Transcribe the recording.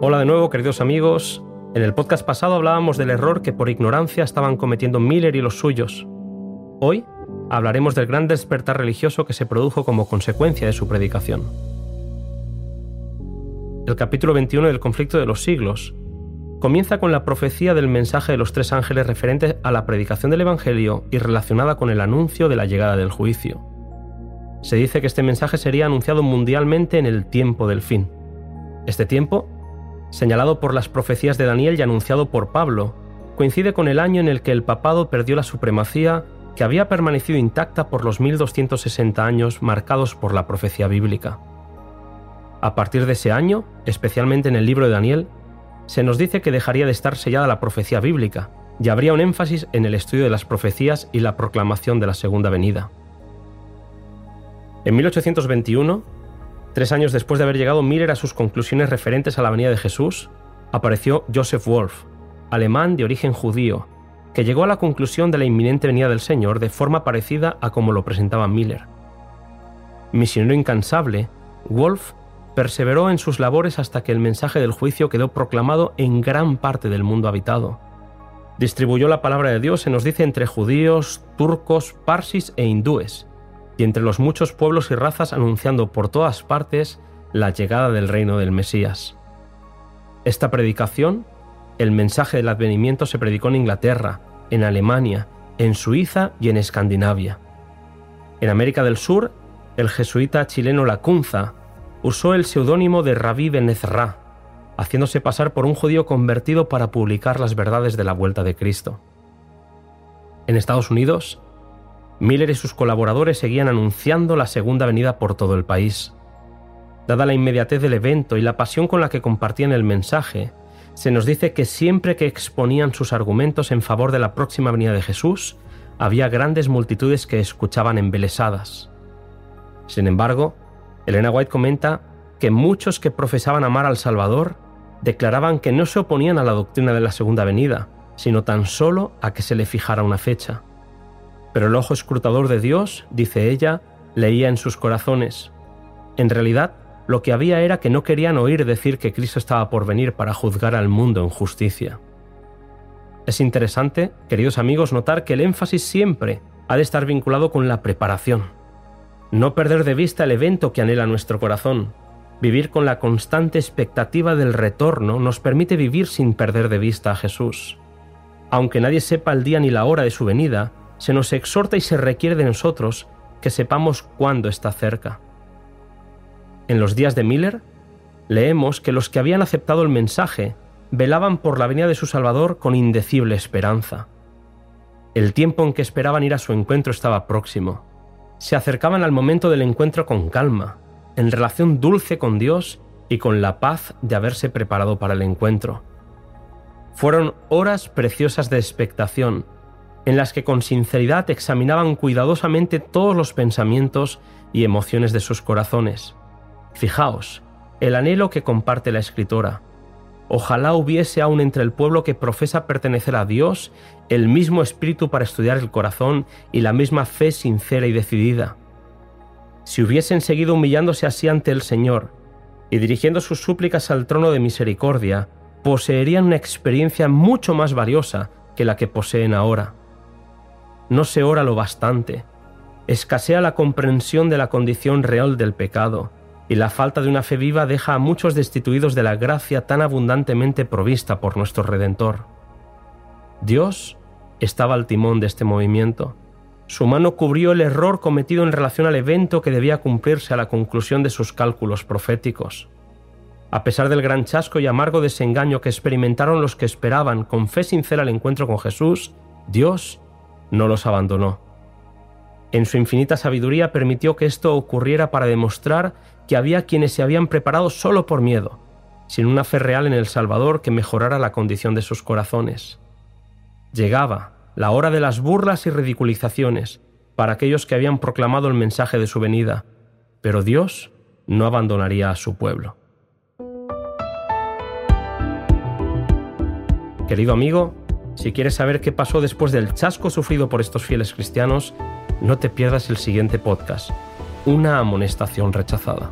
Hola de nuevo, queridos amigos. En el podcast pasado hablábamos del error que por ignorancia estaban cometiendo Miller y los suyos. Hoy hablaremos del gran despertar religioso que se produjo como consecuencia de su predicación. El capítulo 21 del conflicto de los siglos comienza con la profecía del mensaje de los tres ángeles referente a la predicación del Evangelio y relacionada con el anuncio de la llegada del juicio. Se dice que este mensaje sería anunciado mundialmente en el tiempo del fin. Este tiempo, señalado por las profecías de Daniel y anunciado por Pablo, coincide con el año en el que el papado perdió la supremacía que había permanecido intacta por los 1260 años marcados por la profecía bíblica. A partir de ese año, especialmente en el libro de Daniel, se nos dice que dejaría de estar sellada la profecía bíblica y habría un énfasis en el estudio de las profecías y la proclamación de la segunda venida. En 1821, tres años después de haber llegado Miller a sus conclusiones referentes a la venida de Jesús, apareció Joseph Wolff, alemán de origen judío, que llegó a la conclusión de la inminente venida del Señor de forma parecida a como lo presentaba Miller. Misionero incansable, Wolff perseveró en sus labores hasta que el mensaje del juicio quedó proclamado en gran parte del mundo habitado. Distribuyó la palabra de Dios, se nos dice, entre judíos, turcos, parsis e hindúes, y entre los muchos pueblos y razas anunciando por todas partes la llegada del reino del Mesías. Esta predicación, el mensaje del advenimiento se predicó en Inglaterra, en Alemania, en Suiza y en Escandinavia. En América del Sur, el jesuita chileno Lacunza usó el seudónimo de Rabí Ben Ezra, haciéndose pasar por un judío convertido para publicar las verdades de la vuelta de Cristo. En Estados Unidos, Miller y sus colaboradores seguían anunciando la segunda venida por todo el país. Dada la inmediatez del evento y la pasión con la que compartían el mensaje, se nos dice que siempre que exponían sus argumentos en favor de la próxima venida de Jesús, había grandes multitudes que escuchaban embelesadas. Sin embargo, Elena White comenta que muchos que profesaban amar al Salvador declaraban que no se oponían a la doctrina de la segunda venida, sino tan solo a que se le fijara una fecha. Pero el ojo escrutador de Dios, dice ella, leía en sus corazones. En realidad, lo que había era que no querían oír decir que Cristo estaba por venir para juzgar al mundo en justicia. Es interesante, queridos amigos, notar que el énfasis siempre ha de estar vinculado con la preparación. No perder de vista el evento que anhela nuestro corazón. Vivir con la constante expectativa del retorno nos permite vivir sin perder de vista a Jesús. Aunque nadie sepa el día ni la hora de su venida, se nos exhorta y se requiere de nosotros que sepamos cuándo está cerca. En los días de Miller, leemos que los que habían aceptado el mensaje velaban por la venida de su Salvador con indecible esperanza. El tiempo en que esperaban ir a su encuentro estaba próximo. Se acercaban al momento del encuentro con calma, en relación dulce con Dios y con la paz de haberse preparado para el encuentro. Fueron horas preciosas de expectación, en las que con sinceridad examinaban cuidadosamente todos los pensamientos y emociones de sus corazones. Fijaos, el anhelo que comparte la escritora. Ojalá hubiese aún entre el pueblo que profesa pertenecer a Dios el mismo espíritu para estudiar el corazón y la misma fe sincera y decidida. Si hubiesen seguido humillándose así ante el Señor y dirigiendo sus súplicas al trono de misericordia, poseerían una experiencia mucho más valiosa que la que poseen ahora no se ora lo bastante, escasea la comprensión de la condición real del pecado, y la falta de una fe viva deja a muchos destituidos de la gracia tan abundantemente provista por nuestro Redentor. Dios estaba al timón de este movimiento. Su mano cubrió el error cometido en relación al evento que debía cumplirse a la conclusión de sus cálculos proféticos. A pesar del gran chasco y amargo desengaño que experimentaron los que esperaban con fe sincera el encuentro con Jesús, Dios no los abandonó. En su infinita sabiduría permitió que esto ocurriera para demostrar que había quienes se habían preparado solo por miedo, sin una fe real en el Salvador que mejorara la condición de sus corazones. Llegaba la hora de las burlas y ridiculizaciones para aquellos que habían proclamado el mensaje de su venida, pero Dios no abandonaría a su pueblo. Querido amigo, si quieres saber qué pasó después del chasco sufrido por estos fieles cristianos, no te pierdas el siguiente podcast, Una amonestación rechazada.